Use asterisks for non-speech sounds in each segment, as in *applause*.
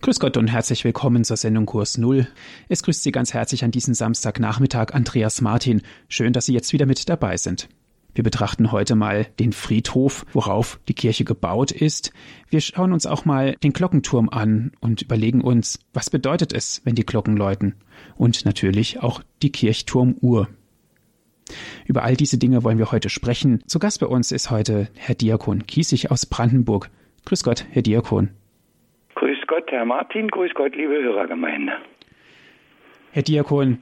Grüß Gott und herzlich willkommen zur Sendung Kurs Null. Es grüßt Sie ganz herzlich an diesem Samstagnachmittag Andreas Martin. Schön, dass Sie jetzt wieder mit dabei sind. Wir betrachten heute mal den Friedhof, worauf die Kirche gebaut ist. Wir schauen uns auch mal den Glockenturm an und überlegen uns, was bedeutet es, wenn die Glocken läuten? Und natürlich auch die Kirchturmuhr. Über all diese Dinge wollen wir heute sprechen. Zu Gast bei uns ist heute Herr Diakon Kiesig aus Brandenburg. Grüß Gott, Herr Diakon. Grüß Gott, Herr Martin, grüß Gott, liebe Hörergemeinde. Herr Diakon,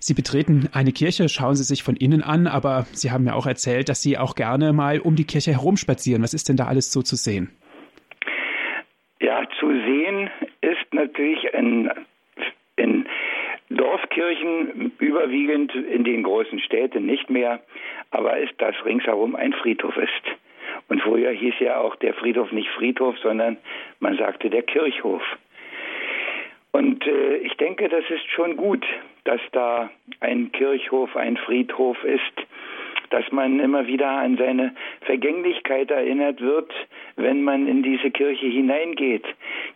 Sie betreten eine Kirche, schauen Sie sich von innen an, aber Sie haben mir auch erzählt, dass Sie auch gerne mal um die Kirche herumspazieren. Was ist denn da alles so zu sehen? Ja, zu sehen ist natürlich in, in Dorfkirchen überwiegend in den großen Städten nicht mehr, aber ist, dass ringsherum ein Friedhof ist. Und früher hieß ja auch der Friedhof nicht Friedhof, sondern man sagte der Kirchhof. Und äh, ich denke, das ist schon gut, dass da ein Kirchhof, ein Friedhof ist, dass man immer wieder an seine Vergänglichkeit erinnert wird, wenn man in diese Kirche hineingeht.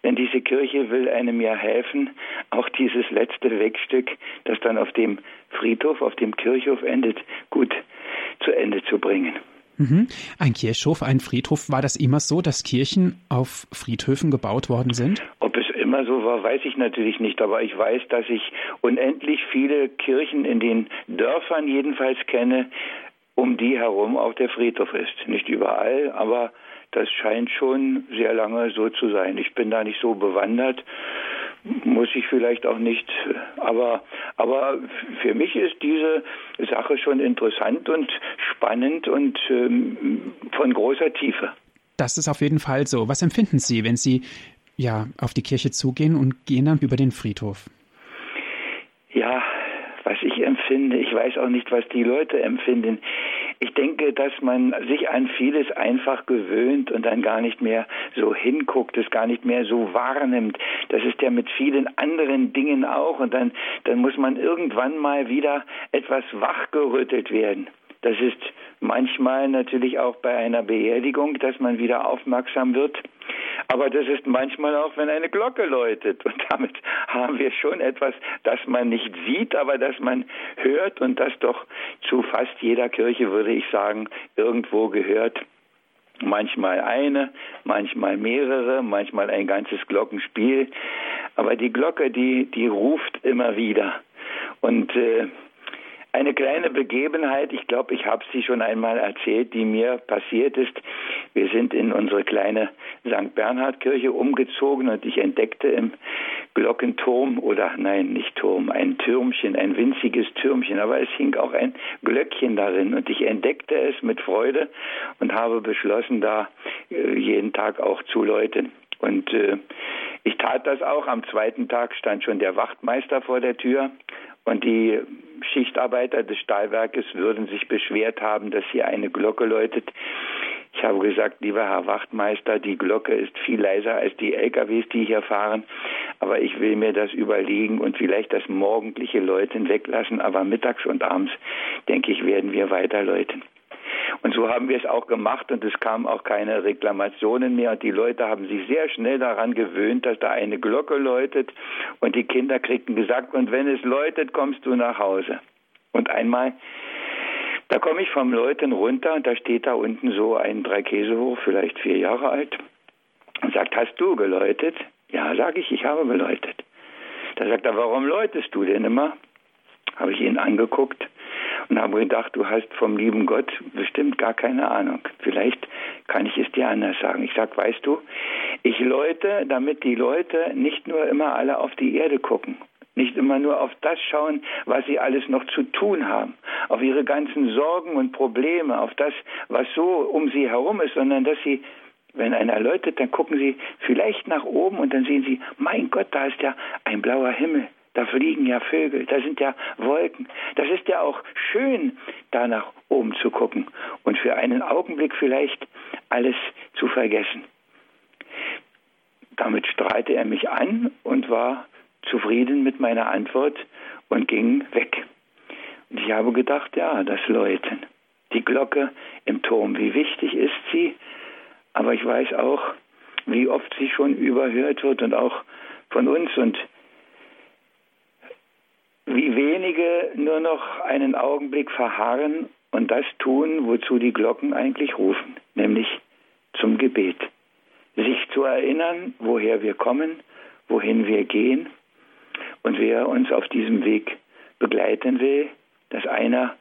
Denn diese Kirche will einem ja helfen, auch dieses letzte Wegstück, das dann auf dem Friedhof, auf dem Kirchhof endet, gut zu Ende zu bringen. Mhm. Ein Kirchhof, ein Friedhof, war das immer so, dass Kirchen auf Friedhöfen gebaut worden sind? Ob es immer so war, weiß ich natürlich nicht, aber ich weiß, dass ich unendlich viele Kirchen in den Dörfern jedenfalls kenne, um die herum auch der Friedhof ist. Nicht überall, aber das scheint schon sehr lange so zu sein. Ich bin da nicht so bewandert muss ich vielleicht auch nicht. Aber, aber für mich ist diese Sache schon interessant und spannend und ähm, von großer Tiefe. Das ist auf jeden Fall so. Was empfinden Sie, wenn Sie ja auf die Kirche zugehen und gehen dann über den Friedhof? Ja, was ich empfinde, ich weiß auch nicht, was die Leute empfinden. Ich denke, dass man sich an vieles einfach gewöhnt und dann gar nicht mehr so hinguckt, es gar nicht mehr so wahrnimmt. Das ist ja mit vielen anderen Dingen auch und dann, dann muss man irgendwann mal wieder etwas wachgerüttelt werden. Das ist manchmal natürlich auch bei einer Beerdigung, dass man wieder aufmerksam wird. Aber das ist manchmal auch, wenn eine Glocke läutet. Und damit haben wir schon etwas, das man nicht sieht, aber das man hört und das doch zu fast jeder Kirche, würde ich sagen, irgendwo gehört. Manchmal eine, manchmal mehrere, manchmal ein ganzes Glockenspiel. Aber die Glocke, die, die ruft immer wieder. Und äh, eine kleine Begebenheit, ich glaube, ich habe sie schon einmal erzählt, die mir passiert ist. Wir sind in unsere kleine St. Bernhard Kirche umgezogen und ich entdeckte im Glockenturm oder nein, nicht Turm, ein Türmchen, ein winziges Türmchen, aber es hing auch ein Glöckchen darin und ich entdeckte es mit Freude und habe beschlossen, da äh, jeden Tag auch zu läuten. Und äh, ich tat das auch. Am zweiten Tag stand schon der Wachtmeister vor der Tür und die Schichtarbeiter des Stahlwerkes würden sich beschwert haben, dass hier eine Glocke läutet. Ich habe gesagt, lieber Herr Wachtmeister, die Glocke ist viel leiser als die LKWs, die hier fahren. Aber ich will mir das überlegen und vielleicht das morgendliche Läuten weglassen. Aber mittags und abends, denke ich, werden wir weiter läuten. Und so haben wir es auch gemacht und es kamen auch keine Reklamationen mehr. Und die Leute haben sich sehr schnell daran gewöhnt, dass da eine Glocke läutet und die Kinder kriegten gesagt, und wenn es läutet, kommst du nach Hause. Und einmal, da komme ich vom Läuten runter und da steht da unten so ein drei Käse hoch, vielleicht vier Jahre alt, und sagt, hast du geläutet? Ja, sage ich, ich habe geläutet. Da sagt er, warum läutest du denn immer? Habe ich ihn angeguckt und habe gedacht, du hast vom lieben Gott bestimmt gar keine Ahnung. Vielleicht kann ich es dir anders sagen. Ich sag, weißt du, ich läute, damit die Leute nicht nur immer alle auf die Erde gucken, nicht immer nur auf das schauen, was sie alles noch zu tun haben, auf ihre ganzen Sorgen und Probleme, auf das, was so um sie herum ist, sondern dass sie wenn einer läutet, dann gucken sie vielleicht nach oben und dann sehen sie, mein Gott, da ist ja ein blauer Himmel. Da fliegen ja Vögel, da sind ja Wolken. Das ist ja auch schön, da nach oben zu gucken und für einen Augenblick vielleicht alles zu vergessen. Damit strahlte er mich an und war zufrieden mit meiner Antwort und ging weg. Und ich habe gedacht, ja, das Läuten, die Glocke im Turm, wie wichtig ist sie, aber ich weiß auch, wie oft sie schon überhört wird und auch von uns und wie wenige nur noch einen Augenblick verharren und das tun, wozu die Glocken eigentlich rufen, nämlich zum Gebet. Sich zu erinnern, woher wir kommen, wohin wir gehen und wer uns auf diesem Weg begleiten will, dass einer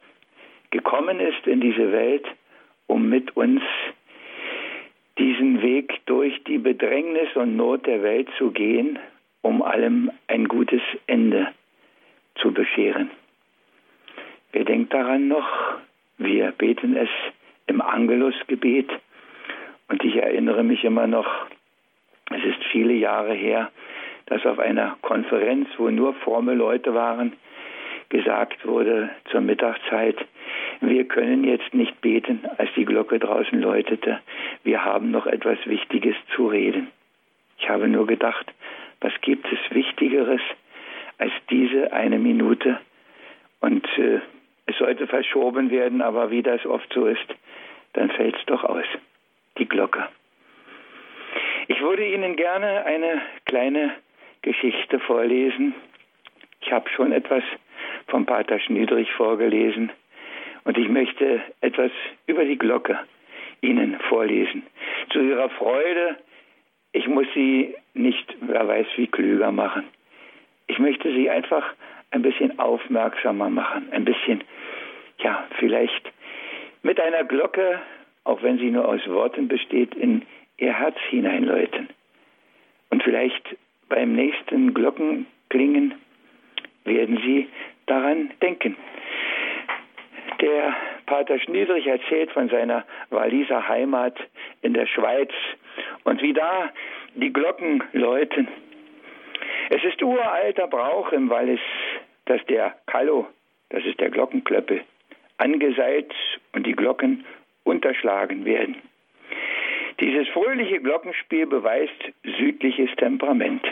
gekommen ist in diese Welt, um mit uns diesen Weg durch die Bedrängnis und Not der Welt zu gehen, um allem ein gutes Ende zu bescheren. Wer denkt daran noch? Wir beten es im Angelusgebet und ich erinnere mich immer noch, es ist viele Jahre her, dass auf einer Konferenz, wo nur fromme Leute waren, gesagt wurde zur Mittagszeit, wir können jetzt nicht beten, als die Glocke draußen läutete. Wir haben noch etwas Wichtiges zu reden. Ich habe nur gedacht, was gibt es Wichtigeres als diese eine Minute? Und äh, es sollte verschoben werden, aber wie das oft so ist, dann fällt es doch aus. Die Glocke. Ich würde Ihnen gerne eine kleine Geschichte vorlesen. Ich habe schon etwas vom Pater Schniedrich vorgelesen und ich möchte etwas über die Glocke Ihnen vorlesen. Zu Ihrer Freude, ich muss Sie nicht, wer weiß wie, klüger machen. Ich möchte Sie einfach ein bisschen aufmerksamer machen, ein bisschen, ja, vielleicht mit einer Glocke, auch wenn sie nur aus Worten besteht, in Ihr Herz hineinläuten. Und vielleicht beim nächsten Glockenklingen werden Sie daran denken. Der Pater Schniedrich erzählt von seiner Walliser Heimat in der Schweiz und wie da die Glocken läuten. Es ist uralter Brauch im Wallis, dass der Kallo, das ist der Glockenklöppel, angeseilt und die Glocken unterschlagen werden. Dieses fröhliche Glockenspiel beweist südliches Temperament.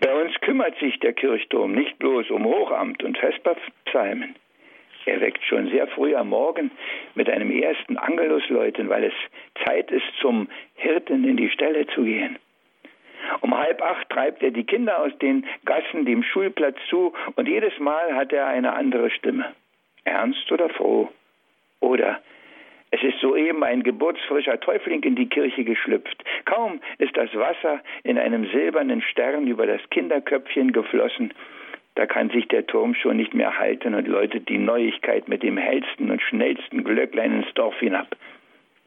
Bei uns kümmert sich der Kirchturm nicht bloß um Hochamt und Vesperpsalmen. Er weckt schon sehr früh am Morgen mit einem ersten Angelusläuten, weil es Zeit ist, zum Hirten in die Stelle zu gehen. Um halb acht treibt er die Kinder aus den Gassen dem Schulplatz zu und jedes Mal hat er eine andere Stimme. Ernst oder froh? Oder es ist soeben ein geburtsfrischer Täufling in die Kirche geschlüpft. Kaum ist das Wasser in einem silbernen Stern über das Kinderköpfchen geflossen, da kann sich der Turm schon nicht mehr halten und läutet die Neuigkeit mit dem hellsten und schnellsten Glöcklein ins Dorf hinab.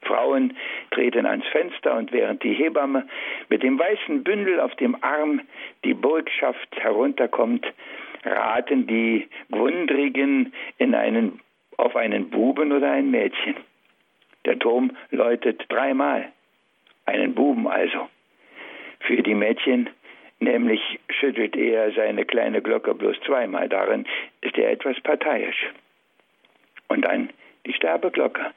Frauen treten ans Fenster und während die Hebamme mit dem weißen Bündel auf dem Arm die Burgschaft herunterkommt, raten die Gwundrigen in einen, auf einen Buben oder ein Mädchen. Der Turm läutet dreimal, einen Buben also. Für die Mädchen nämlich schüttelt er seine kleine Glocke bloß zweimal. Darin ist er etwas parteiisch. Und dann die Sterbeglocke,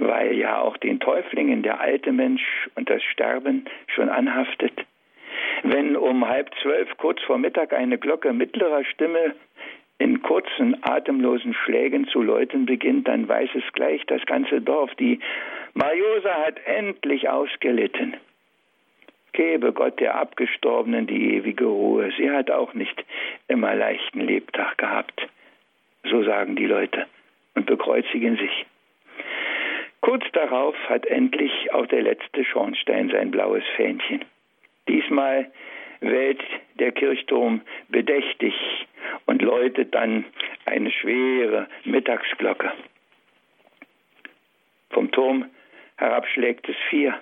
weil ja auch den Täuflingen der alte Mensch und das Sterben schon anhaftet. Wenn um halb zwölf kurz vor Mittag eine Glocke mittlerer Stimme in kurzen, atemlosen Schlägen zu läuten beginnt, dann weiß es gleich das ganze Dorf. Die Mariosa hat endlich ausgelitten. Gebe Gott der Abgestorbenen die ewige Ruhe. Sie hat auch nicht immer leichten Lebtag gehabt. So sagen die Leute und bekreuzigen sich. Kurz darauf hat endlich auch der letzte Schornstein sein blaues Fähnchen. Diesmal wählt der Kirchturm bedächtig und läutet dann eine schwere Mittagsglocke. Vom Turm herab schlägt es vier.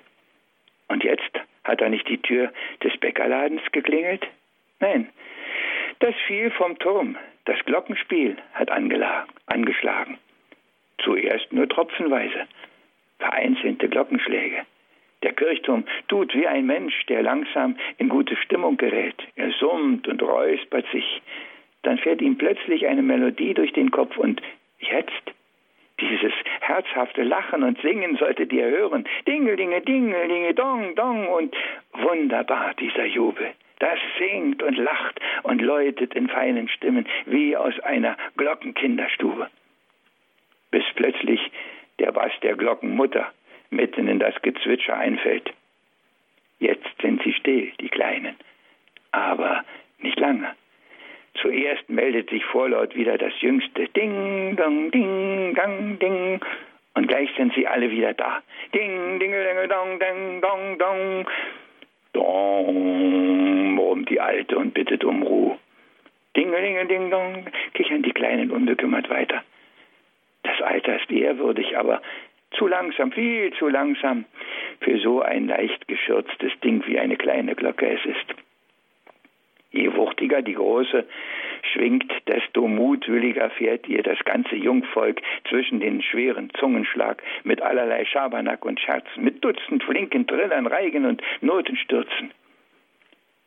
Und jetzt hat da nicht die Tür des Bäckerladens geklingelt? Nein, das fiel vom Turm. Das Glockenspiel hat angeschlagen. Zuerst nur tropfenweise, vereinzelte Glockenschläge. Der Kirchturm tut wie ein Mensch, der langsam in gute Stimmung gerät. Er summt und räuspert sich. Dann fährt ihm plötzlich eine Melodie durch den Kopf und jetzt dieses herzhafte Lachen und Singen solltet ihr hören. Dingelinge, dingelinge, dong, dong und wunderbar dieser Jubel. Das singt und lacht und läutet in feinen Stimmen wie aus einer Glockenkinderstube. Bis plötzlich der Bass der Glockenmutter mitten in das Gezwitscher einfällt. Jetzt sind sie still, die Kleinen. Aber nicht lange. Zuerst meldet sich vorlaut wieder das Jüngste. Ding, dong, ding, dang, ding. Und gleich sind sie alle wieder da. Ding, ding, ding, dong, ding, dong, dong. Dong, murmt die Alte und bittet um Ruhe. Ding, ding, ding, dong, kichern die Kleinen unbekümmert weiter. Das Alter ist ehrwürdig, aber zu langsam, viel zu langsam für so ein leicht geschürztes Ding wie eine kleine Glocke es ist. Je wuchtiger die große schwingt, desto mutwilliger fährt ihr das ganze Jungvolk zwischen den schweren Zungenschlag mit allerlei Schabernack und Scherzen, mit Dutzend flinken Trillern, Reigen und Notenstürzen.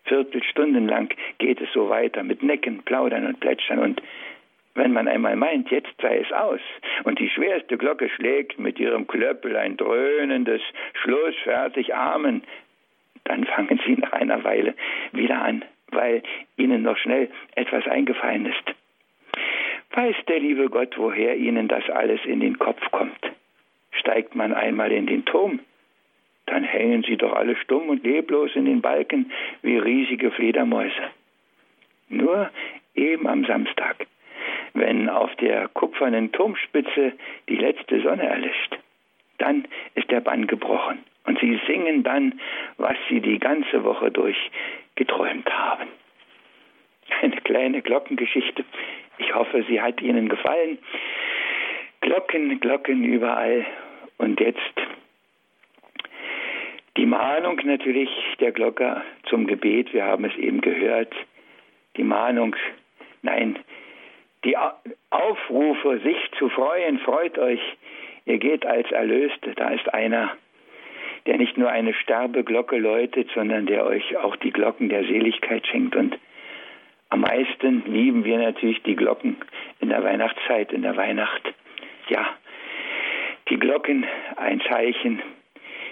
Viertelstunden lang geht es so weiter mit Necken, Plaudern und Plätschern und wenn man einmal meint, jetzt sei es aus und die schwerste Glocke schlägt mit ihrem Klöppel ein dröhnendes Schluss, fertig, Amen, dann fangen sie nach einer Weile wieder an, weil ihnen noch schnell etwas eingefallen ist. Weiß der liebe Gott, woher ihnen das alles in den Kopf kommt? Steigt man einmal in den Turm, dann hängen sie doch alle stumm und leblos in den Balken wie riesige Fledermäuse. Nur eben am Samstag wenn auf der kupfernen Turmspitze die letzte Sonne erlischt. Dann ist der Bann gebrochen und sie singen dann, was sie die ganze Woche durch geträumt haben. Eine kleine Glockengeschichte. Ich hoffe, sie hat Ihnen gefallen. Glocken, Glocken überall. Und jetzt die Mahnung natürlich der Glocke zum Gebet. Wir haben es eben gehört. Die Mahnung, nein, die Aufrufe, sich zu freuen, freut euch, ihr geht als Erlöste, da ist einer, der nicht nur eine Sterbeglocke läutet, sondern der euch auch die Glocken der Seligkeit schenkt. Und am meisten lieben wir natürlich die Glocken in der Weihnachtszeit, in der Weihnacht. Ja, die Glocken ein Zeichen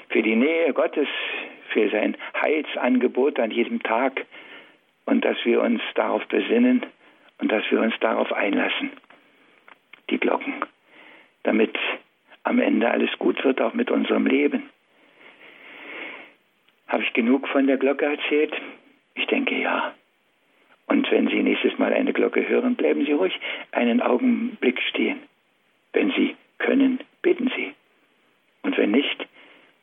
für die Nähe Gottes, für sein Heilsangebot an jedem Tag und dass wir uns darauf besinnen, und dass wir uns darauf einlassen, die Glocken, damit am Ende alles gut wird, auch mit unserem Leben. Habe ich genug von der Glocke erzählt? Ich denke ja. Und wenn Sie nächstes Mal eine Glocke hören, bleiben Sie ruhig einen Augenblick stehen. Wenn Sie können, beten Sie. Und wenn nicht,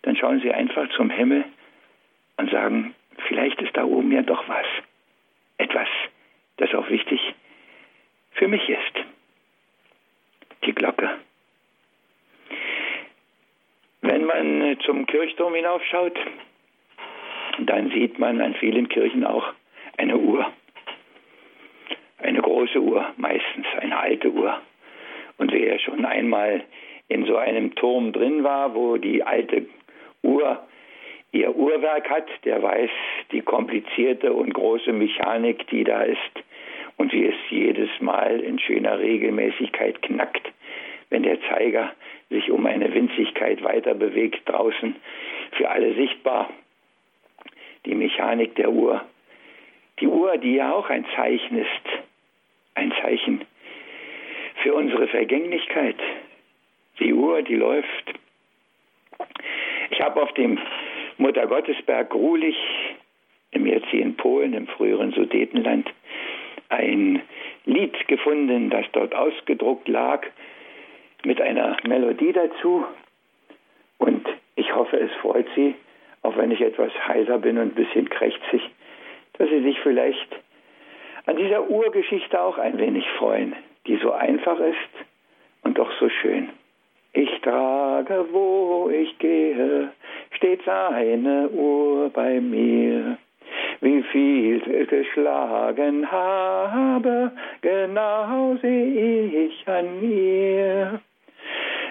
dann schauen Sie einfach zum Himmel und sagen, vielleicht ist da oben ja doch was. Etwas, das auch wichtig ist für mich ist. Die Glocke. Wenn man zum Kirchturm hinaufschaut, dann sieht man an vielen Kirchen auch eine Uhr. Eine große Uhr, meistens eine alte Uhr. Und wer schon einmal in so einem Turm drin war, wo die alte Uhr ihr Uhrwerk hat, der weiß die komplizierte und große Mechanik, die da ist und wie es jedes Mal in schöner Regelmäßigkeit knackt, wenn der Zeiger sich um eine Winzigkeit weiter bewegt draußen, für alle sichtbar. Die Mechanik der Uhr. Die Uhr, die ja auch ein Zeichen ist, ein Zeichen für unsere Vergänglichkeit. Die Uhr, die läuft. Ich habe auf dem Muttergottesberg Grulich, im jetzigen Polen, im früheren Sudetenland, ein Lied gefunden, das dort ausgedruckt lag, mit einer Melodie dazu. Und ich hoffe, es freut Sie, auch wenn ich etwas heiser bin und ein bisschen krächzig, dass Sie sich vielleicht an dieser Urgeschichte auch ein wenig freuen, die so einfach ist und doch so schön. Ich trage, wo ich gehe, stets eine Uhr bei mir wie viel geschlagen habe, genau sehe ich an mir.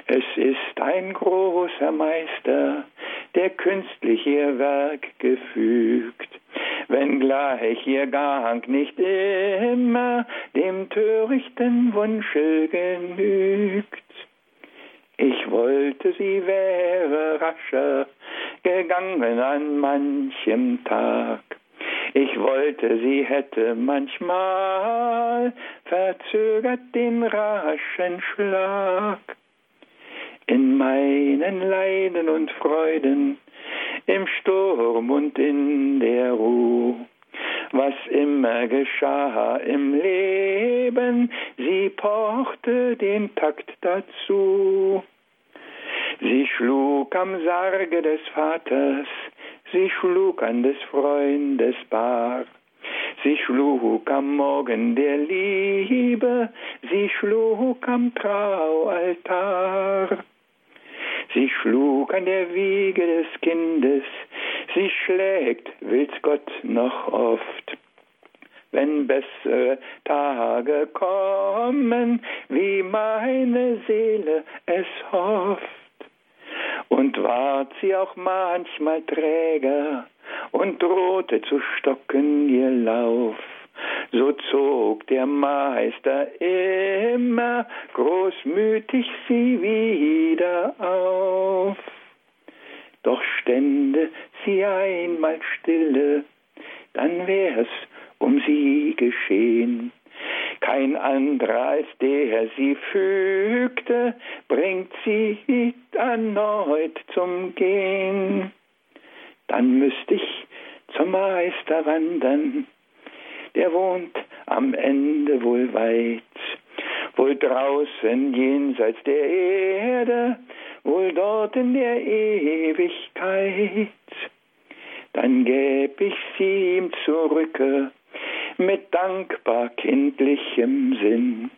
Es ist ein großer Meister, der künstlich ihr Werk gefügt, wenngleich ihr Gang nicht immer dem törichten Wunsche genügt. Ich wollte, sie wäre rascher gegangen an manchem Tag. Ich wollte, sie hätte manchmal verzögert den raschen Schlag. In meinen Leiden und Freuden, im Sturm und in der Ruhe. Was immer geschah im Leben, sie pochte den Takt dazu. Sie schlug am Sarge des Vaters, sie schlug an des Freundes Bar. Sie schlug am Morgen der Liebe, sie schlug am Traualtar. Sie schlug an der Wiege des Kindes, sie schlägt, will's Gott noch oft. Wenn bessere Tage kommen, wie meine Seele es hofft. Und ward sie auch manchmal träger und drohte zu stocken ihr Lauf so zog der Meister immer großmütig sie wieder auf. Doch stände sie einmal stille, dann wär's um sie geschehen. Kein anderer als der sie fügte, bringt sie erneut zum Gehen. Dann müsst ich zum Meister wandern, der wohnt am Ende wohl weit, wohl draußen jenseits der Erde, wohl dort in der Ewigkeit. Dann gäb ich sie ihm zurücke mit dankbar kindlichem Sinn.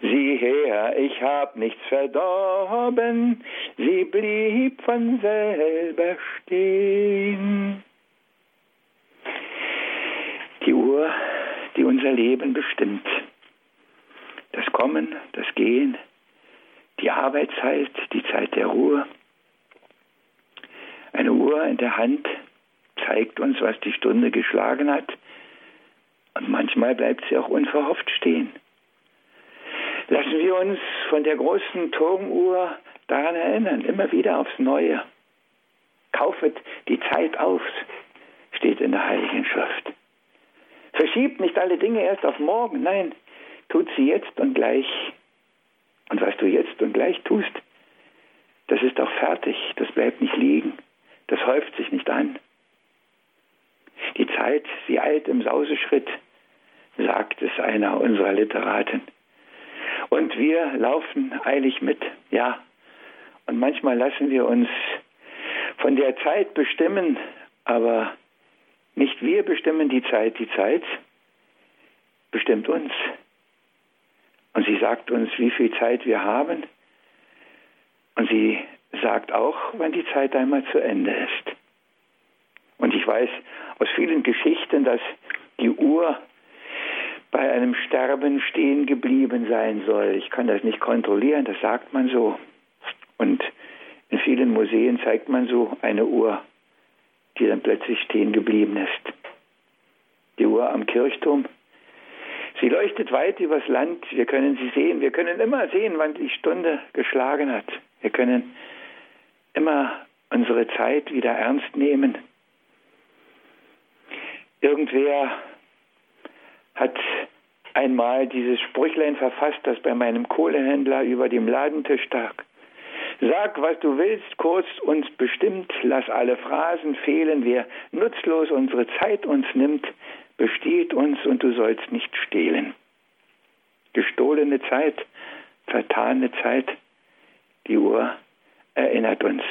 Sieh her, ich hab nichts verdorben, sie blieb von selber stehen. Die Uhr, die unser Leben bestimmt. Das Kommen, das Gehen, die Arbeitszeit, die Zeit der Ruhe. Eine Uhr in der Hand zeigt uns, was die Stunde geschlagen hat. Und manchmal bleibt sie auch unverhofft stehen. Lassen wir uns von der großen Turmuhr daran erinnern, immer wieder aufs Neue. Kaufet die Zeit auf, steht in der Heiligen Schrift. Verschiebt nicht alle Dinge erst auf morgen, nein, tut sie jetzt und gleich. Und was du jetzt und gleich tust, das ist auch fertig, das bleibt nicht liegen, das häuft sich nicht an. Die Zeit, sie eilt im Sauseschritt, sagt es einer unserer Literaten. Und wir laufen eilig mit, ja. Und manchmal lassen wir uns von der Zeit bestimmen, aber nicht wir bestimmen die Zeit, die Zeit bestimmt uns. Und sie sagt uns, wie viel Zeit wir haben. Und sie sagt auch, wann die Zeit einmal zu Ende ist. Und ich weiß aus vielen Geschichten, dass die Uhr bei einem Sterben stehen geblieben sein soll. Ich kann das nicht kontrollieren, das sagt man so. Und in vielen Museen zeigt man so eine Uhr die dann plötzlich stehen geblieben ist. Die Uhr am Kirchturm. Sie leuchtet weit übers Land. Wir können sie sehen. Wir können immer sehen, wann die Stunde geschlagen hat. Wir können immer unsere Zeit wieder ernst nehmen. Irgendwer hat einmal dieses Sprüchlein verfasst, das bei meinem Kohlehändler über dem Ladentisch lag. Sag, was du willst, kurz uns bestimmt, lass alle Phrasen fehlen, wer nutzlos unsere Zeit uns nimmt, bestiehlt uns und du sollst nicht stehlen. Gestohlene Zeit, vertane Zeit, die Uhr erinnert uns.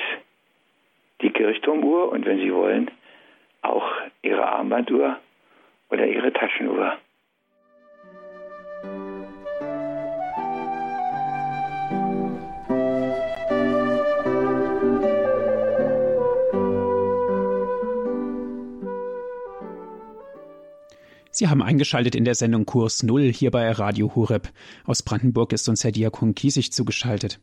Die Kirchturmuhr und wenn Sie wollen, auch Ihre Armbanduhr oder Ihre Taschenuhr. Sie haben eingeschaltet in der Sendung Kurs Null hier bei Radio Hureb. Aus Brandenburg ist uns Herr Diakon Kiesig zugeschaltet.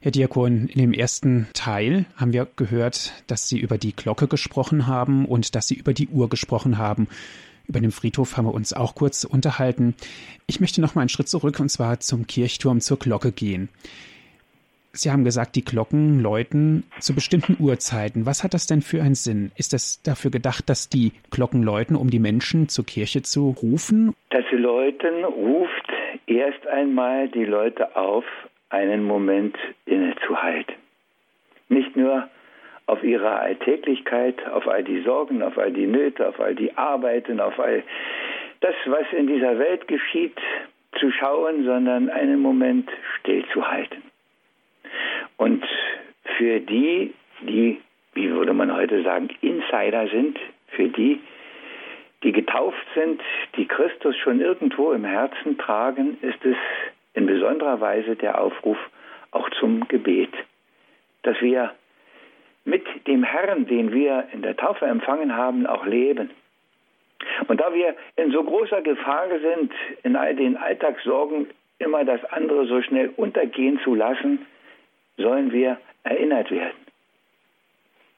Herr Diakon, in dem ersten Teil haben wir gehört, dass Sie über die Glocke gesprochen haben und dass Sie über die Uhr gesprochen haben. Über den Friedhof haben wir uns auch kurz unterhalten. Ich möchte noch mal einen Schritt zurück und zwar zum Kirchturm, zur Glocke gehen. Sie haben gesagt, die Glocken läuten zu bestimmten Uhrzeiten. Was hat das denn für einen Sinn? Ist das dafür gedacht, dass die Glocken läuten, um die Menschen zur Kirche zu rufen? Das Läuten ruft erst einmal die Leute auf, einen Moment innezuhalten. Nicht nur auf ihre Alltäglichkeit, auf all die Sorgen, auf all die Nöte, auf all die Arbeiten, auf all das, was in dieser Welt geschieht, zu schauen, sondern einen Moment stillzuhalten. Und für die, die, wie würde man heute sagen, Insider sind, für die, die getauft sind, die Christus schon irgendwo im Herzen tragen, ist es in besonderer Weise der Aufruf auch zum Gebet, dass wir mit dem Herrn, den wir in der Taufe empfangen haben, auch leben. Und da wir in so großer Gefahr sind, in all den Alltagssorgen immer das andere so schnell untergehen zu lassen, sollen wir erinnert werden.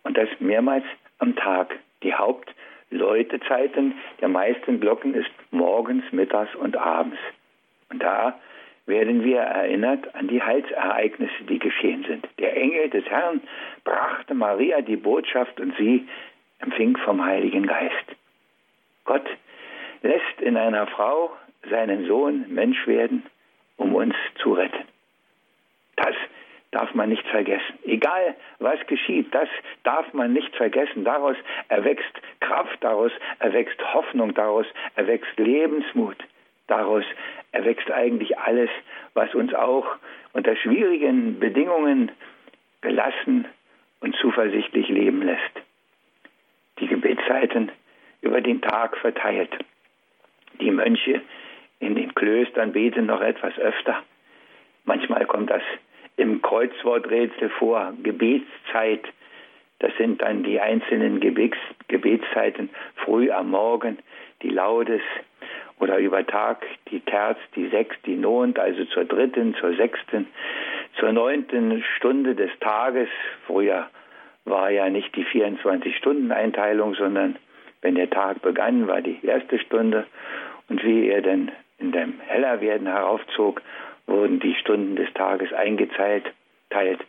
Und das mehrmals am Tag. Die Hauptläutezeiten der meisten Glocken ist morgens, mittags und abends. Und da werden wir erinnert an die Heilsereignisse, die geschehen sind. Der Engel des Herrn brachte Maria die Botschaft und sie empfing vom Heiligen Geist. Gott lässt in einer Frau seinen Sohn Mensch werden, um uns zu retten. Das darf man nicht vergessen. Egal was geschieht, das darf man nicht vergessen. Daraus erwächst Kraft, daraus erwächst Hoffnung, daraus erwächst Lebensmut. Daraus erwächst eigentlich alles, was uns auch unter schwierigen Bedingungen gelassen und zuversichtlich leben lässt. Die Gebetszeiten über den Tag verteilt. Die Mönche in den Klöstern beten noch etwas öfter. Manchmal kommt das im Kreuzworträtsel vor, Gebetszeit. Das sind dann die einzelnen Gebets, Gebetszeiten früh am Morgen, die Laudes oder über Tag die Terz, die Sechs, die Nont, also zur dritten, zur sechsten, zur neunten Stunde des Tages. Früher war ja nicht die 24-Stunden-Einteilung, sondern wenn der Tag begann, war die erste Stunde. Und wie er dann in dem Hellerwerden heraufzog, wurden die Stunden des Tages eingeteilt. Teilt.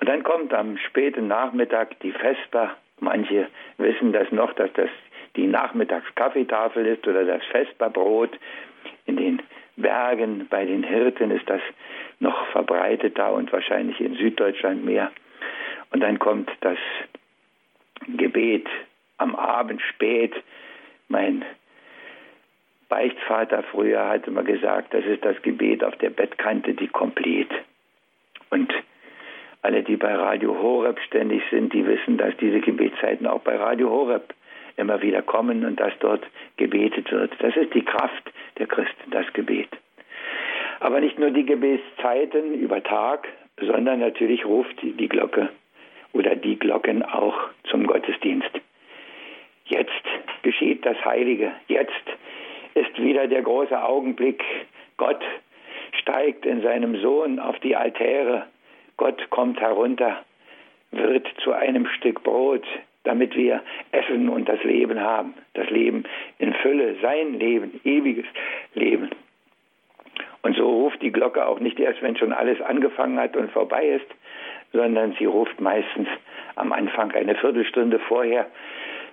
Und dann kommt am späten Nachmittag die Vesper. Manche wissen das noch, dass das die Nachmittagskaffeetafel ist oder das Vesperbrot. In den Bergen bei den Hirten ist das noch verbreiteter und wahrscheinlich in Süddeutschland mehr. Und dann kommt das Gebet am Abend spät. Mein Beichtvater früher hatte mal gesagt, das ist das Gebet auf der Bettkante, die Komplet. Und alle, die bei Radio Horeb ständig sind, die wissen, dass diese Gebetszeiten auch bei Radio Horeb immer wieder kommen und dass dort gebetet wird. Das ist die Kraft der Christen, das Gebet. Aber nicht nur die Gebetszeiten über Tag, sondern natürlich ruft die Glocke oder die Glocken auch zum Gottesdienst. Jetzt geschieht das Heilige. Jetzt *laughs* ist wieder der große Augenblick. Gott steigt in seinem Sohn auf die Altäre. Gott kommt herunter, wird zu einem Stück Brot, damit wir Essen und das Leben haben. Das Leben in Fülle, sein Leben, ewiges Leben. Und so ruft die Glocke auch nicht erst, wenn schon alles angefangen hat und vorbei ist, sondern sie ruft meistens am Anfang eine Viertelstunde vorher,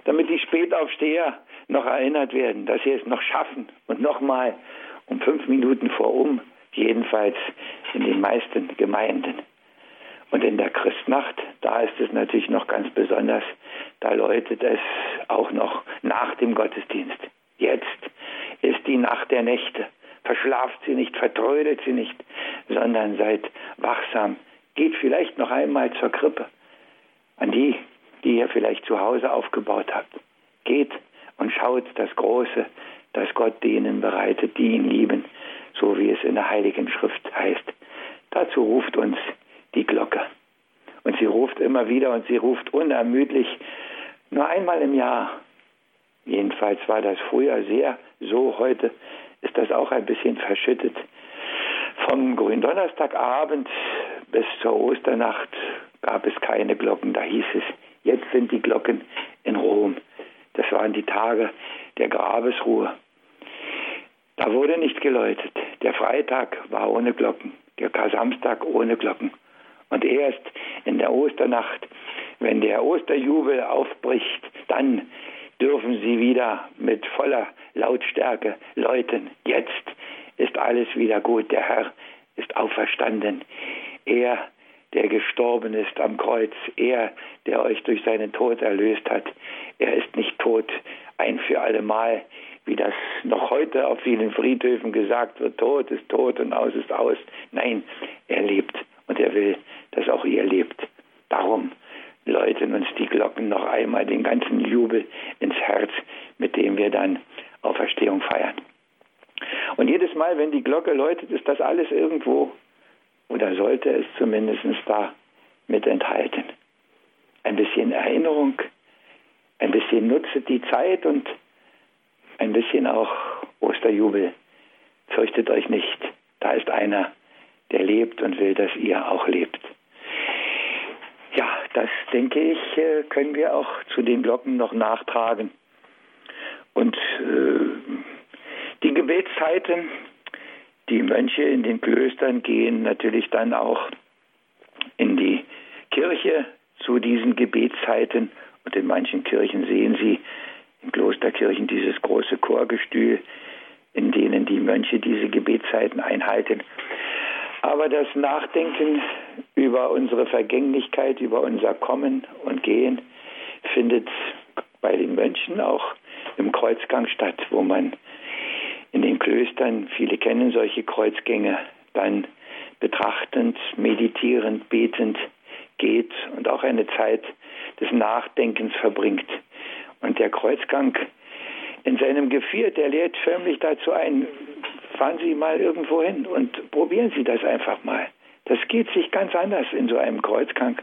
damit die Spätaufsteher noch erinnert werden, dass sie es noch schaffen und nochmal um fünf Minuten vor um, jedenfalls in den meisten Gemeinden. Und in der Christnacht, da ist es natürlich noch ganz besonders, da läutet es auch noch nach dem Gottesdienst. Jetzt ist die Nacht der Nächte. Verschlaft sie nicht, vertrödet sie nicht, sondern seid wachsam. Geht vielleicht noch einmal zur Krippe, an die, die ihr vielleicht zu Hause aufgebaut habt. Geht und schaut das Große, das Gott denen bereitet, die ihn lieben, so wie es in der Heiligen Schrift heißt. Dazu ruft uns die Glocke. Und sie ruft immer wieder und sie ruft unermüdlich nur einmal im Jahr. Jedenfalls war das früher sehr so, heute ist das auch ein bisschen verschüttet. Vom Gründonnerstagabend bis zur Osternacht gab es keine Glocken. Da hieß es, jetzt sind die Glocken in Rom. Das waren die Tage der Grabesruhe. Da wurde nicht geläutet. Der Freitag war ohne Glocken, der Kar-Samstag ohne Glocken. Und erst in der Osternacht, wenn der Osterjubel aufbricht, dann dürfen sie wieder mit voller Lautstärke läuten. Jetzt ist alles wieder gut. Der Herr ist auferstanden. Er, der gestorben ist am Kreuz, er, der euch durch seinen Tod erlöst hat. Er ist nicht tot ein für allemal, wie das noch heute auf vielen Friedhöfen gesagt wird, Tod ist tot und aus ist aus. Nein, er lebt und er will, dass auch ihr lebt. Darum läuten uns die Glocken noch einmal den ganzen Jubel ins Herz, mit dem wir dann Auferstehung feiern. Und jedes Mal, wenn die Glocke läutet, ist das alles irgendwo oder sollte es zumindest da mit enthalten. Ein bisschen Erinnerung, ein bisschen nutze die Zeit und ein bisschen auch Osterjubel. Fürchtet euch nicht, da ist einer, der lebt und will, dass ihr auch lebt. Ja, das denke ich, äh, können wir auch zu den Glocken noch nachtragen. Und äh, die Gebetszeiten, die Mönche in den Klöstern gehen natürlich dann auch in die Kirche zu diesen Gebetszeiten. Und in manchen Kirchen sehen Sie in Klosterkirchen dieses große Chorgestühl, in denen die Mönche diese Gebetszeiten einhalten. Aber das Nachdenken über unsere Vergänglichkeit, über unser Kommen und Gehen findet bei den Mönchen auch im Kreuzgang statt, wo man in den Klöstern, viele kennen solche Kreuzgänge, dann betrachtend, meditierend, betend geht und auch eine Zeit des Nachdenkens verbringt. Und der Kreuzgang in seinem Geviert, der lädt förmlich dazu ein, fahren Sie mal irgendwo hin und probieren Sie das einfach mal. Das geht sich ganz anders in so einem Kreuzgang,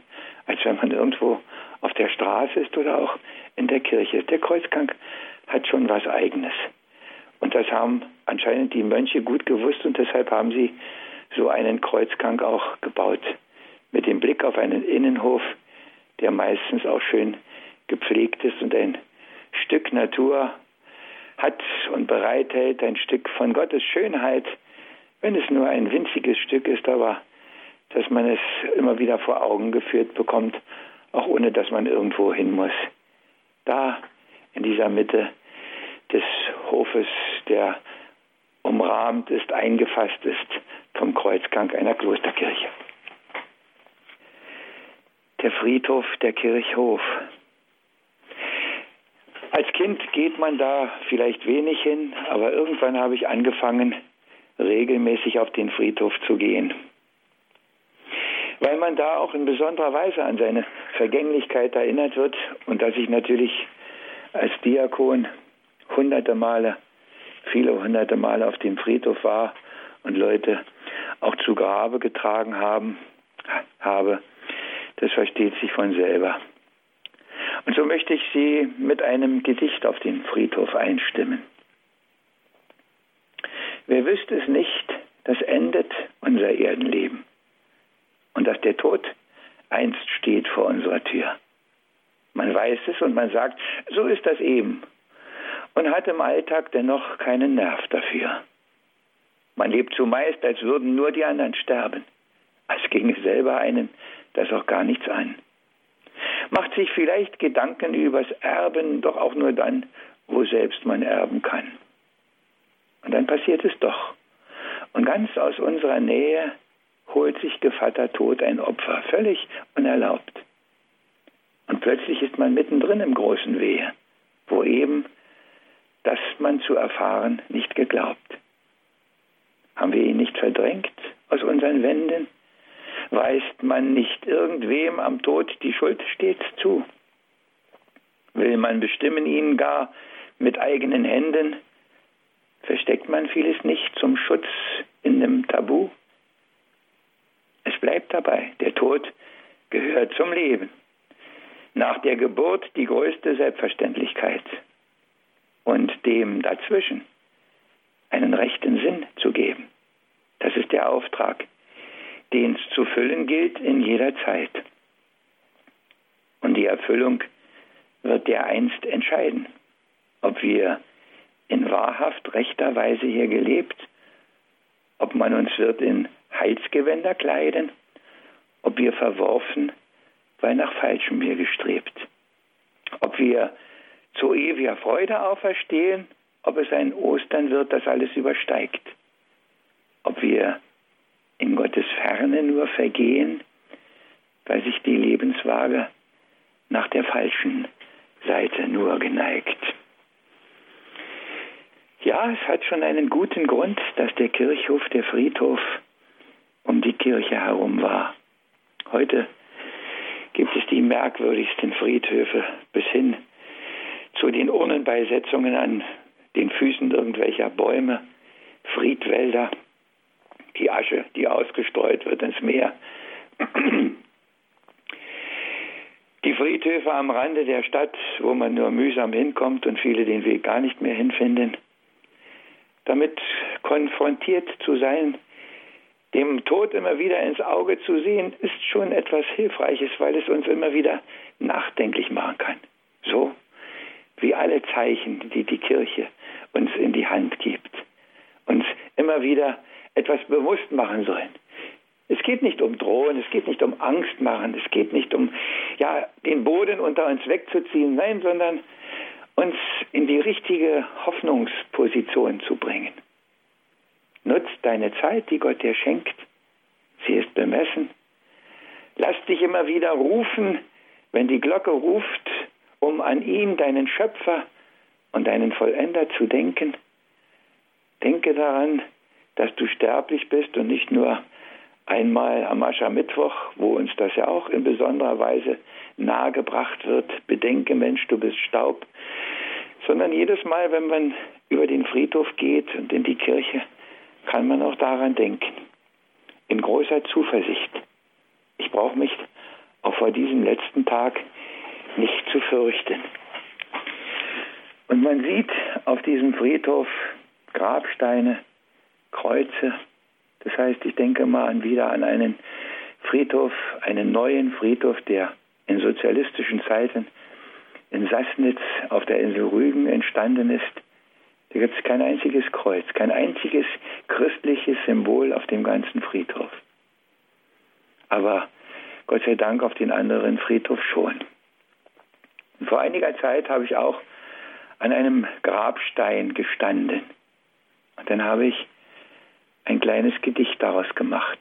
als wenn man irgendwo auf der Straße ist oder auch in der Kirche. Der Kreuzgang hat schon was Eigenes. Und das haben anscheinend die Mönche gut gewusst und deshalb haben sie so einen Kreuzgang auch gebaut. Mit dem Blick auf einen Innenhof, der meistens auch schön gepflegt ist und ein Stück Natur hat und bereithält, ein Stück von Gottes Schönheit, wenn es nur ein winziges Stück ist, aber dass man es immer wieder vor Augen geführt bekommt, auch ohne dass man irgendwo hin muss. Da in dieser Mitte des Hofes, der umrahmt ist, eingefasst ist vom Kreuzgang einer Klosterkirche. Der Friedhof, der Kirchhof. Als Kind geht man da vielleicht wenig hin, aber irgendwann habe ich angefangen, regelmäßig auf den Friedhof zu gehen. Weil man da auch in besonderer Weise an seine Vergänglichkeit erinnert wird und dass ich natürlich als Diakon hunderte Male, viele hunderte Male auf dem Friedhof war und Leute auch zu Grabe getragen haben, habe, das versteht sich von selber. Und so möchte ich Sie mit einem Gedicht auf den Friedhof einstimmen. Wer wüsste es nicht, das endet unser Erdenleben und dass der Tod einst steht vor unserer Tür. Man weiß es und man sagt, so ist das eben und hat im Alltag dennoch keinen Nerv dafür. Man lebt zumeist, als würden nur die anderen sterben, als ginge selber einen das auch gar nichts an. Macht sich vielleicht Gedanken übers Erben, doch auch nur dann, wo selbst man erben kann. Und dann passiert es doch. Und ganz aus unserer Nähe holt sich Gevatter Tod ein Opfer, völlig unerlaubt. Und plötzlich ist man mittendrin im großen Wehe, wo eben das man zu erfahren nicht geglaubt. Haben wir ihn nicht verdrängt aus unseren Wänden? Weist man nicht irgendwem am Tod die Schuld stets zu? Will man bestimmen ihn gar mit eigenen Händen? Versteckt man vieles nicht zum Schutz in dem Tabu? Es bleibt dabei, der Tod gehört zum Leben. Nach der Geburt die größte Selbstverständlichkeit und dem dazwischen einen rechten Sinn zu geben. Das ist der Auftrag, den es zu füllen gilt in jeder Zeit. Und die Erfüllung wird der einst entscheiden, ob wir in wahrhaft rechter Weise hier gelebt, ob man uns wird in Heilsgewänder kleiden, ob wir verworfen, weil nach Falschem wir gestrebt, ob wir zu ewiger Freude auferstehen, ob es ein Ostern wird, das alles übersteigt. Ob wir in Gottes Ferne nur vergehen, weil sich die Lebenswaage nach der falschen Seite nur geneigt. Ja, es hat schon einen guten Grund, dass der Kirchhof, der Friedhof um die Kirche herum war. Heute gibt es die merkwürdigsten Friedhöfe bis hin zu den Urnenbeisetzungen an den Füßen irgendwelcher Bäume, Friedwälder, die Asche, die ausgestreut wird ins Meer. Die Friedhöfe am Rande der Stadt, wo man nur mühsam hinkommt und viele den Weg gar nicht mehr hinfinden. Damit konfrontiert zu sein, dem Tod immer wieder ins Auge zu sehen, ist schon etwas Hilfreiches, weil es uns immer wieder nachdenklich machen kann. So wie alle Zeichen, die die Kirche uns in die Hand gibt, uns immer wieder etwas bewusst machen sollen. Es geht nicht um Drohen, es geht nicht um Angst machen, es geht nicht um ja, den Boden unter uns wegzuziehen, nein, sondern uns in die richtige Hoffnungsposition zu bringen. Nutz deine Zeit, die Gott dir schenkt. Sie ist bemessen. Lass dich immer wieder rufen, wenn die Glocke ruft, um an ihn, deinen Schöpfer und deinen Vollender zu denken. Denke daran, dass du sterblich bist und nicht nur einmal am Aschermittwoch, wo uns das ja auch in besonderer Weise nahegebracht wird, bedenke Mensch, du bist Staub, sondern jedes Mal, wenn man über den Friedhof geht und in die Kirche, kann man auch daran denken. In großer Zuversicht. Ich brauche mich auch vor diesem letzten Tag nicht zu fürchten. Und man sieht auf diesem Friedhof Grabsteine, Kreuze. Das heißt, ich denke mal wieder an einen Friedhof, einen neuen Friedhof, der in sozialistischen Zeiten in Sassnitz auf der Insel Rügen entstanden ist. Da gibt es kein einziges Kreuz, kein einziges christliches Symbol auf dem ganzen Friedhof. Aber Gott sei Dank auf den anderen Friedhof schon. Und vor einiger Zeit habe ich auch an einem Grabstein gestanden. Und dann habe ich ein kleines Gedicht daraus gemacht.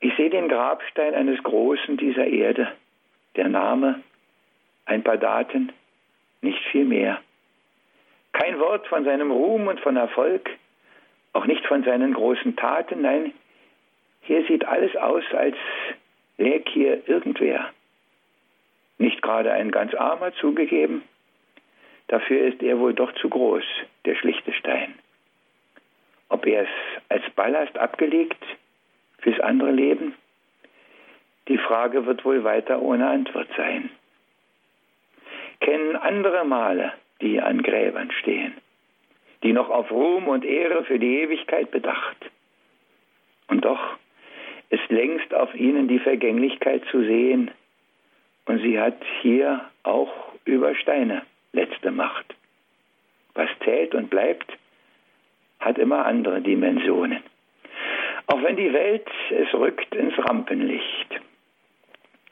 Ich sehe den Grabstein eines Großen dieser Erde, der Name, ein paar Daten, nicht viel mehr. Kein Wort von seinem Ruhm und von Erfolg, auch nicht von seinen großen Taten, nein, hier sieht alles aus, als läge hier irgendwer. Nicht gerade ein ganz armer zugegeben, dafür ist er wohl doch zu groß, der schlichte Stein. Ob er es als Ballast abgelegt fürs andere Leben? Die Frage wird wohl weiter ohne Antwort sein. Kennen andere Male die an Gräbern stehen, die noch auf Ruhm und Ehre für die Ewigkeit bedacht. Und doch ist längst auf ihnen die Vergänglichkeit zu sehen, und sie hat hier auch über Steine letzte Macht. Was zählt und bleibt, hat immer andere Dimensionen. Auch wenn die Welt es rückt ins Rampenlicht.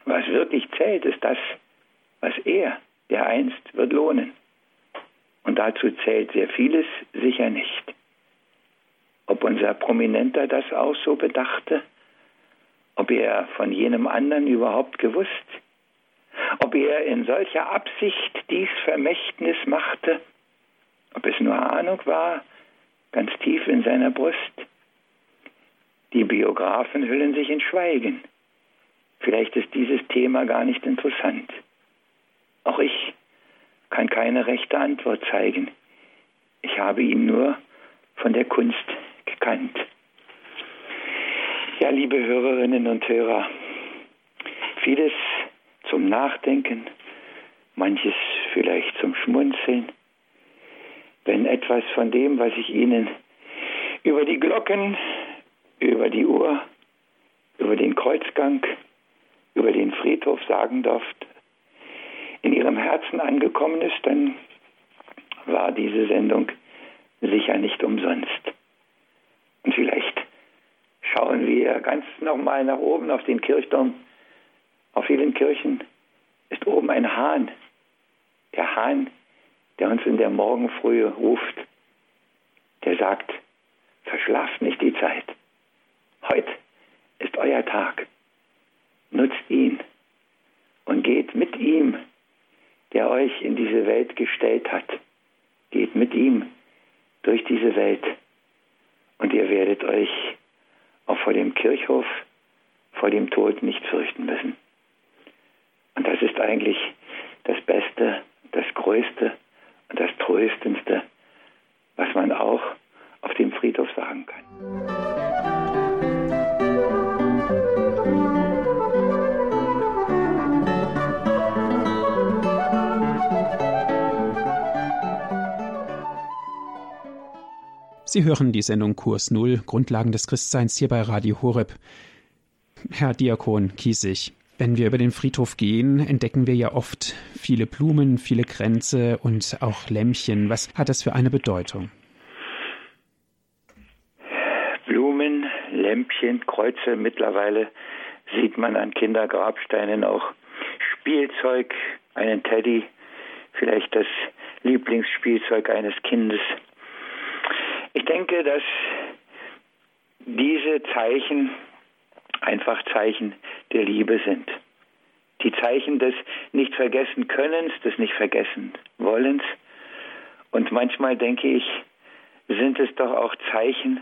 Was wirklich zählt, ist das, was er, der einst, wird lohnen. Und dazu zählt sehr vieles sicher nicht. Ob unser Prominenter das auch so bedachte, ob er von jenem anderen überhaupt gewusst, ob er in solcher Absicht dies Vermächtnis machte, ob es nur Ahnung war, ganz tief in seiner Brust. Die Biografen hüllen sich in Schweigen. Vielleicht ist dieses Thema gar nicht interessant. Auch ich kann keine rechte Antwort zeigen. Ich habe ihn nur von der Kunst gekannt. Ja, liebe Hörerinnen und Hörer, vieles zum Nachdenken, manches vielleicht zum Schmunzeln. Wenn etwas von dem, was ich Ihnen über die Glocken, über die Uhr, über den Kreuzgang, über den Friedhof sagen darf, in ihrem Herzen angekommen ist, dann war diese Sendung sicher nicht umsonst. Und vielleicht schauen wir ganz nochmal nach oben auf den Kirchturm. Auf vielen Kirchen ist oben ein Hahn. Der Hahn, der uns in der Morgenfrühe ruft. Der sagt, verschlaft nicht die Zeit. Heute ist euer Tag. nutzt ihn und geht mit ihm, der euch in diese Welt gestellt hat. Geht mit ihm durch diese Welt und ihr werdet euch auch vor dem Kirchhof, vor dem Tod nicht fürchten müssen. Und das ist eigentlich das Beste, das Größte und das Tröstendste, was man auch auf dem Friedhof sagen kann. Sie hören die Sendung Kurs Null, Grundlagen des Christseins hier bei Radio Horeb. Herr Diakon Kiesig, wenn wir über den Friedhof gehen, entdecken wir ja oft viele Blumen, viele Kränze und auch Lämmchen. Was hat das für eine Bedeutung? Blumen, Lämpchen, Kreuze, mittlerweile sieht man an Kindergrabsteinen auch Spielzeug, einen Teddy, vielleicht das Lieblingsspielzeug eines Kindes. Ich denke, dass diese Zeichen einfach Zeichen der Liebe sind. Die Zeichen des nicht vergessen Könnens, des nicht vergessen Wollens. Und manchmal denke ich, sind es doch auch Zeichen,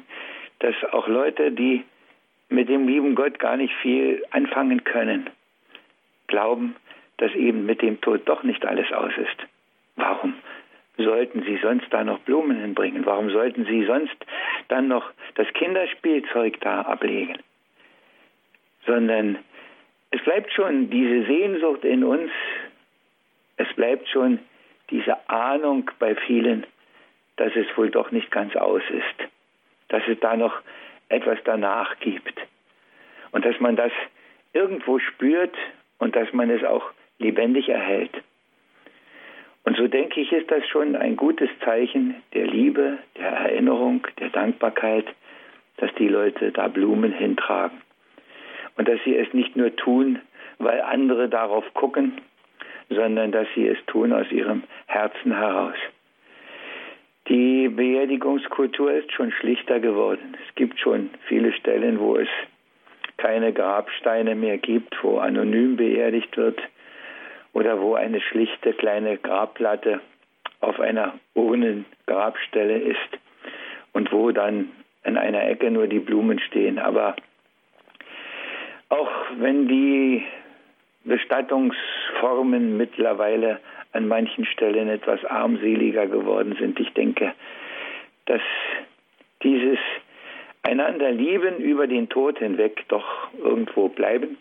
dass auch Leute, die mit dem lieben Gott gar nicht viel anfangen können, glauben, dass eben mit dem Tod doch nicht alles aus ist. Warum? sollten Sie sonst da noch Blumen hinbringen? Warum sollten Sie sonst dann noch das Kinderspielzeug da ablegen? Sondern es bleibt schon diese Sehnsucht in uns, es bleibt schon diese Ahnung bei vielen, dass es wohl doch nicht ganz aus ist, dass es da noch etwas danach gibt und dass man das irgendwo spürt und dass man es auch lebendig erhält. Und so denke ich, ist das schon ein gutes Zeichen der Liebe, der Erinnerung, der Dankbarkeit, dass die Leute da Blumen hintragen. Und dass sie es nicht nur tun, weil andere darauf gucken, sondern dass sie es tun aus ihrem Herzen heraus. Die Beerdigungskultur ist schon schlichter geworden. Es gibt schon viele Stellen, wo es keine Grabsteine mehr gibt, wo anonym beerdigt wird oder wo eine schlichte kleine Grabplatte auf einer Urnengrabstelle ist und wo dann in einer Ecke nur die Blumen stehen. Aber auch wenn die Bestattungsformen mittlerweile an manchen Stellen etwas armseliger geworden sind, ich denke, dass dieses einander lieben über den Tod hinweg doch irgendwo bleiben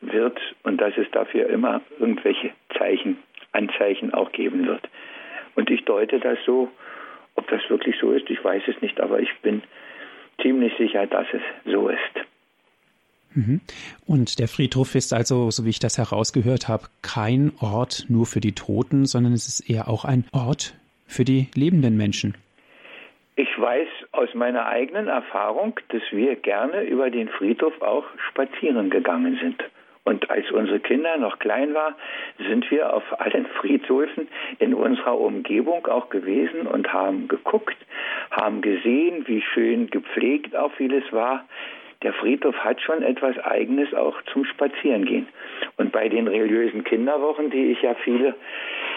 wird und dass es dafür immer irgendwelche Zeichen, Anzeichen auch geben wird. Und ich deute das so, ob das wirklich so ist, ich weiß es nicht, aber ich bin ziemlich sicher, dass es so ist. Mhm. Und der Friedhof ist also, so wie ich das herausgehört habe, kein Ort nur für die Toten, sondern es ist eher auch ein Ort für die lebenden Menschen. Ich weiß aus meiner eigenen Erfahrung, dass wir gerne über den Friedhof auch spazieren gegangen sind. Und als unsere Kinder noch klein waren, sind wir auf allen Friedhöfen in unserer Umgebung auch gewesen und haben geguckt, haben gesehen, wie schön gepflegt auch vieles war. Der Friedhof hat schon etwas Eigenes auch zum Spazierengehen. Und bei den religiösen Kinderwochen, die ich ja viele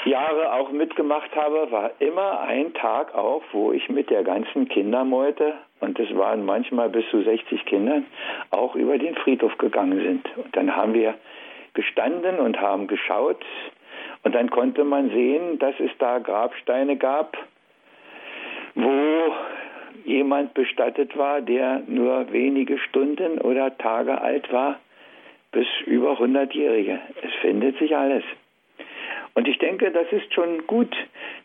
Jahre auch mitgemacht habe, war immer ein Tag auf, wo ich mit der ganzen Kindermeute, und es waren manchmal bis zu 60 Kindern, auch über den Friedhof gegangen sind. Und dann haben wir gestanden und haben geschaut und dann konnte man sehen, dass es da Grabsteine gab, wo jemand bestattet war, der nur wenige Stunden oder Tage alt war, bis über 100-Jährige. Es findet sich alles. Und ich denke, das ist schon gut,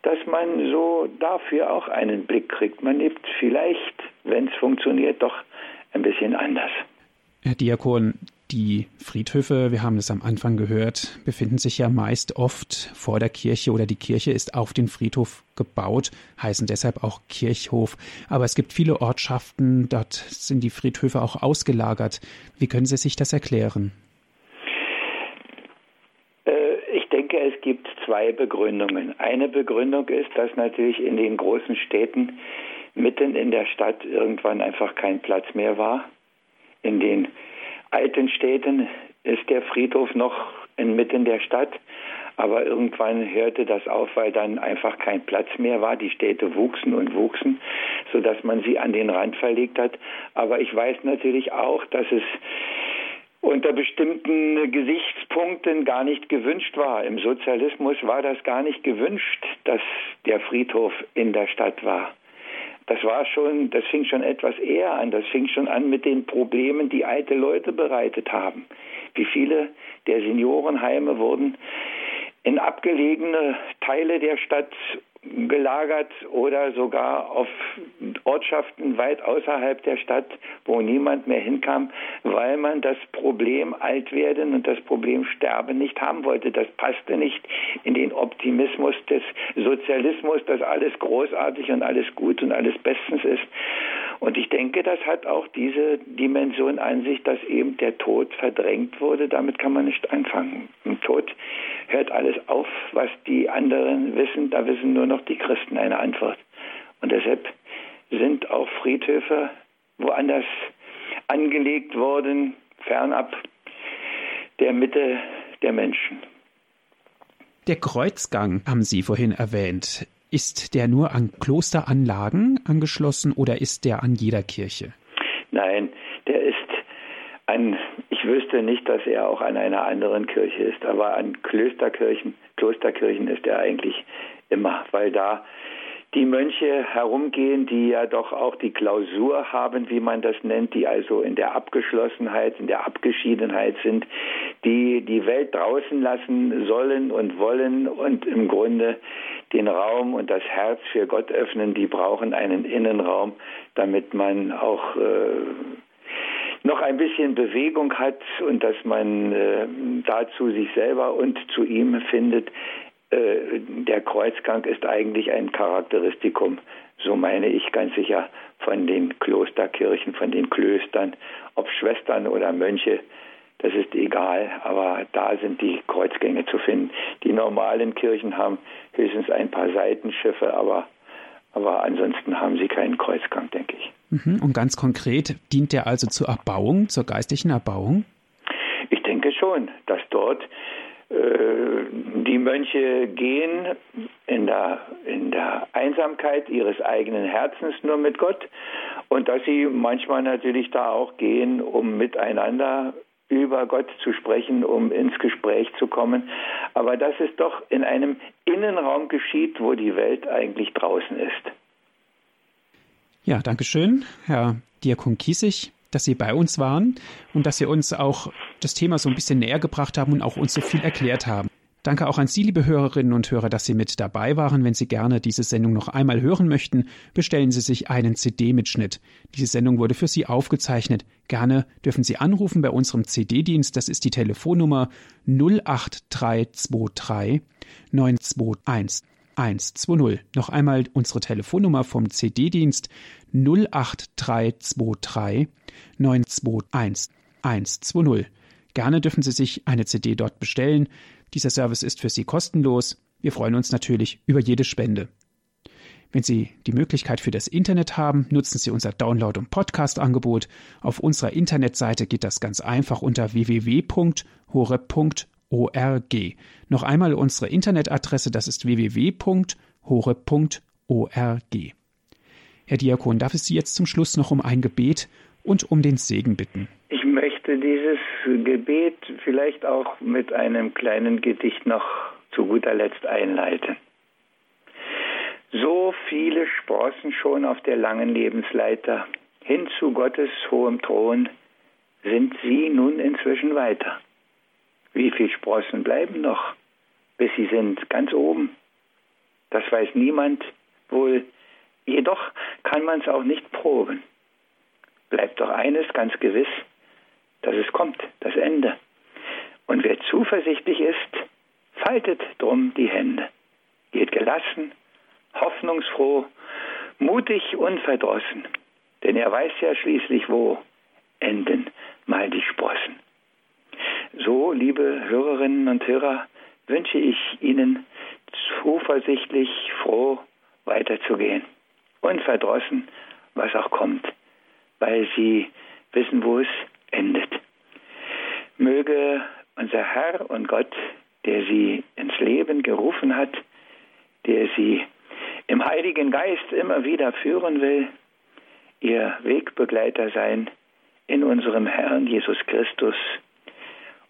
dass man so dafür auch einen Blick kriegt. Man lebt vielleicht, wenn es funktioniert, doch ein bisschen anders. Herr Diakon, die Friedhöfe, wir haben es am Anfang gehört, befinden sich ja meist oft vor der Kirche oder die Kirche ist auf den Friedhof gebaut, heißen deshalb auch Kirchhof. Aber es gibt viele Ortschaften, dort sind die Friedhöfe auch ausgelagert. Wie können Sie sich das erklären? es gibt zwei Begründungen. Eine Begründung ist, dass natürlich in den großen Städten mitten in der Stadt irgendwann einfach kein Platz mehr war. In den alten Städten, ist der Friedhof noch inmitten der Stadt. Aber irgendwann hörte das auf, weil dann einfach kein Platz mehr war. Die Städte wuchsen und wuchsen, sodass man sie an den Rand verlegt hat. Aber ich weiß natürlich auch, dass es unter bestimmten Gesichtspunkten gar nicht gewünscht war. Im Sozialismus war das gar nicht gewünscht, dass der Friedhof in der Stadt war. Das war schon, das fing schon etwas eher an. Das fing schon an mit den Problemen, die alte Leute bereitet haben. Wie viele der Seniorenheime wurden in abgelegene Teile der Stadt gelagert oder sogar auf Ortschaften weit außerhalb der Stadt, wo niemand mehr hinkam, weil man das Problem Altwerden und das Problem Sterben nicht haben wollte. Das passte nicht in den Optimismus des Sozialismus, dass alles großartig und alles gut und alles bestens ist. Und ich denke, das hat auch diese Dimension an sich, dass eben der Tod verdrängt wurde. Damit kann man nicht anfangen. Im Tod hört alles auf, was die anderen wissen. Da wissen nur noch die Christen eine Antwort. Und deshalb sind auch Friedhöfe woanders angelegt worden, fernab der Mitte der Menschen. Der Kreuzgang haben Sie vorhin erwähnt. Ist der nur an Klosteranlagen angeschlossen oder ist der an jeder Kirche? Nein, der ist an, ich wüsste nicht, dass er auch an einer anderen Kirche ist, aber an Klosterkirchen, Klosterkirchen ist er eigentlich immer, weil da die Mönche herumgehen, die ja doch auch die Klausur haben, wie man das nennt, die also in der Abgeschlossenheit, in der Abgeschiedenheit sind, die die Welt draußen lassen sollen und wollen und im Grunde den Raum und das Herz für Gott öffnen. Die brauchen einen Innenraum, damit man auch äh, noch ein bisschen Bewegung hat und dass man äh, dazu sich selber und zu ihm findet. Äh, der Kreuzgang ist eigentlich ein Charakteristikum, so meine ich ganz sicher, von den Klosterkirchen, von den Klöstern, ob Schwestern oder Mönche, das ist egal, aber da sind die Kreuzgänge zu finden. Die normalen Kirchen haben höchstens ein paar Seitenschiffe, aber, aber ansonsten haben sie keinen Kreuzgang, denke ich. Mhm. Und ganz konkret dient der also zur Erbauung, zur geistlichen Erbauung? Ich denke schon, dass dort äh, die Mönche gehen in der, in der Einsamkeit ihres eigenen Herzens nur mit Gott und dass sie manchmal natürlich da auch gehen, um miteinander über Gott zu sprechen, um ins Gespräch zu kommen. Aber dass es doch in einem Innenraum geschieht, wo die Welt eigentlich draußen ist. Ja, danke schön, Herr Diakon Kiesig dass Sie bei uns waren und dass Sie uns auch das Thema so ein bisschen näher gebracht haben und auch uns so viel erklärt haben. Danke auch an Sie, liebe Hörerinnen und Hörer, dass Sie mit dabei waren. Wenn Sie gerne diese Sendung noch einmal hören möchten, bestellen Sie sich einen CD-Mitschnitt. Diese Sendung wurde für Sie aufgezeichnet. Gerne dürfen Sie anrufen bei unserem CD-Dienst. Das ist die Telefonnummer 08323 921 120. Noch einmal unsere Telefonnummer vom CD-Dienst 08323 921 120. Gerne dürfen Sie sich eine CD dort bestellen. Dieser Service ist für Sie kostenlos. Wir freuen uns natürlich über jede Spende. Wenn Sie die Möglichkeit für das Internet haben, nutzen Sie unser Download- und Podcast-Angebot. Auf unserer Internetseite geht das ganz einfach unter www.hore.org. Noch einmal unsere Internetadresse, das ist www.hore.org. Herr Diakon, darf ich Sie jetzt zum Schluss noch um ein Gebet und um den Segen bitten? Ich möchte dieses Gebet vielleicht auch mit einem kleinen Gedicht noch zu guter Letzt einleiten. So viele Sprossen schon auf der langen Lebensleiter hin zu Gottes hohem Thron sind sie nun inzwischen weiter. Wie viele Sprossen bleiben noch, bis sie sind ganz oben? Das weiß niemand wohl Jedoch kann man es auch nicht proben. Bleibt doch eines ganz gewiss, dass es kommt, das Ende. Und wer zuversichtlich ist, faltet drum die Hände, geht gelassen, hoffnungsfroh, mutig und verdrossen, denn er weiß ja schließlich, wo enden mal die Sprossen. So, liebe Hörerinnen und Hörer, wünsche ich Ihnen zuversichtlich froh weiterzugehen unverdrossen, was auch kommt, weil sie wissen, wo es endet. Möge unser Herr und Gott, der sie ins Leben gerufen hat, der sie im Heiligen Geist immer wieder führen will, ihr Wegbegleiter sein in unserem Herrn Jesus Christus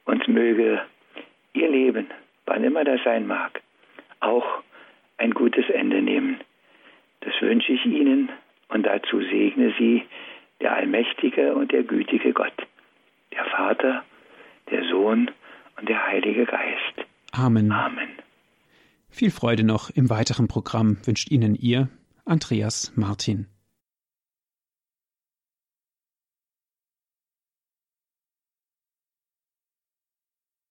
und möge ihr Leben, wann immer das sein mag, auch ein gutes Ende nehmen. Das wünsche ich Ihnen und dazu segne Sie der allmächtige und der gütige Gott, der Vater, der Sohn und der Heilige Geist. Amen. Amen. Viel Freude noch im weiteren Programm wünscht Ihnen Ihr Andreas Martin.